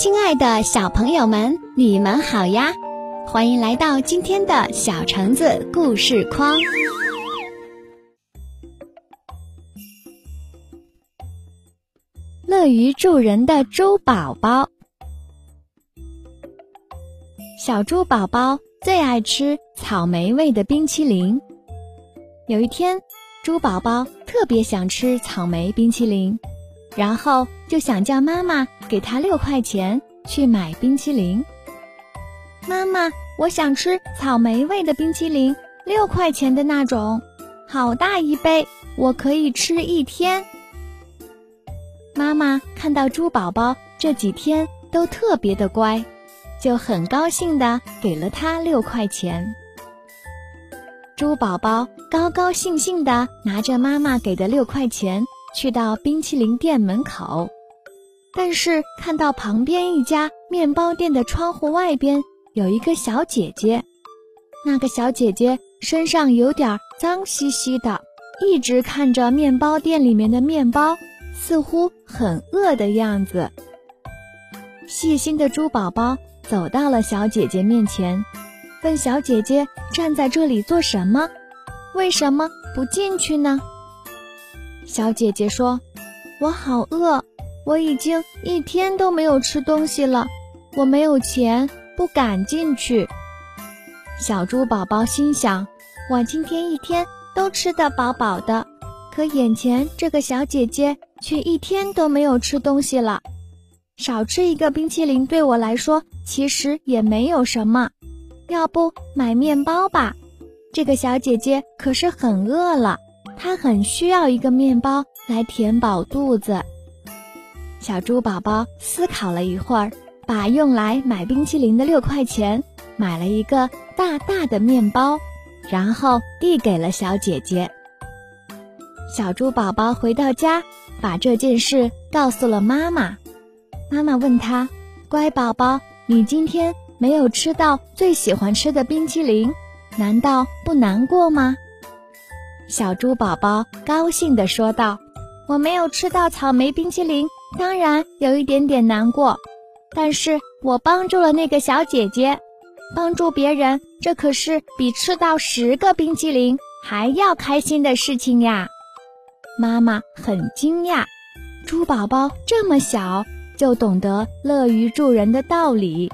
亲爱的小朋友们，你们好呀！欢迎来到今天的小橙子故事框。乐于助人的猪宝宝，小猪宝宝最爱吃草莓味的冰淇淋。有一天，猪宝宝特别想吃草莓冰淇淋。然后就想叫妈妈给他六块钱去买冰淇淋。妈妈，我想吃草莓味的冰淇淋，六块钱的那种，好大一杯，我可以吃一天。妈妈看到猪宝宝这几天都特别的乖，就很高兴的给了他六块钱。猪宝宝高高兴兴的拿着妈妈给的六块钱。去到冰淇淋店门口，但是看到旁边一家面包店的窗户外边有一个小姐姐，那个小姐姐身上有点脏兮兮的，一直看着面包店里面的面包，似乎很饿的样子。细心的猪宝宝走到了小姐姐面前，问小姐姐站在这里做什么？为什么不进去呢？小姐姐说：“我好饿，我已经一天都没有吃东西了，我没有钱，不敢进去。”小猪宝宝心想：“我今天一天都吃得饱饱的，可眼前这个小姐姐却一天都没有吃东西了。少吃一个冰淇淋对我来说其实也没有什么，要不买面包吧？这个小姐姐可是很饿了。”她很需要一个面包来填饱肚子。小猪宝宝思考了一会儿，把用来买冰淇淋的六块钱买了一个大大的面包，然后递给了小姐姐。小猪宝宝回到家，把这件事告诉了妈妈。妈妈问他：“乖宝宝，你今天没有吃到最喜欢吃的冰淇淋，难道不难过吗？”小猪宝宝高兴地说道：“我没有吃到草莓冰淇淋，当然有一点点难过。但是我帮助了那个小姐姐，帮助别人，这可是比吃到十个冰淇淋还要开心的事情呀！”妈妈很惊讶，猪宝宝这么小就懂得乐于助人的道理。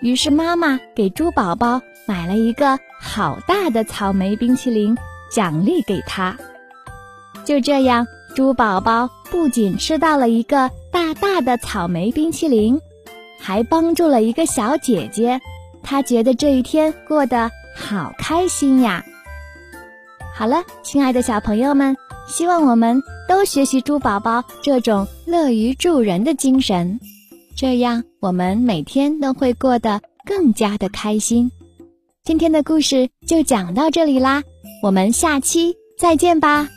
于是妈妈给猪宝宝买了一个好大的草莓冰淇淋。奖励给他，就这样，猪宝宝不仅吃到了一个大大的草莓冰淇淋，还帮助了一个小姐姐。他觉得这一天过得好开心呀！好了，亲爱的小朋友们，希望我们都学习猪宝宝这种乐于助人的精神，这样我们每天都会过得更加的开心。今天的故事就讲到这里啦。我们下期再见吧。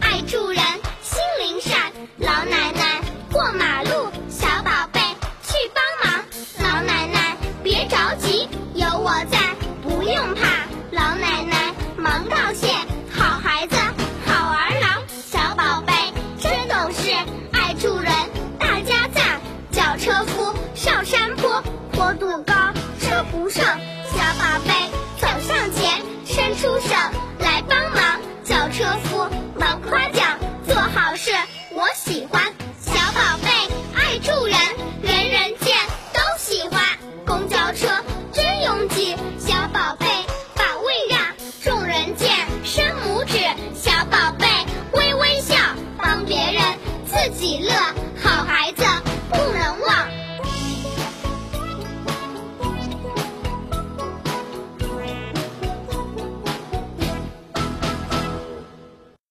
爱助人，心灵善。老奶奶过马路，小宝贝去帮忙。老奶奶别着急，有我在，不用怕。老奶奶忙道谢，好孩子，好儿郎。小宝贝真懂事，爱助人，大家赞。叫车夫上山坡，坡度高，车不上。小宝贝。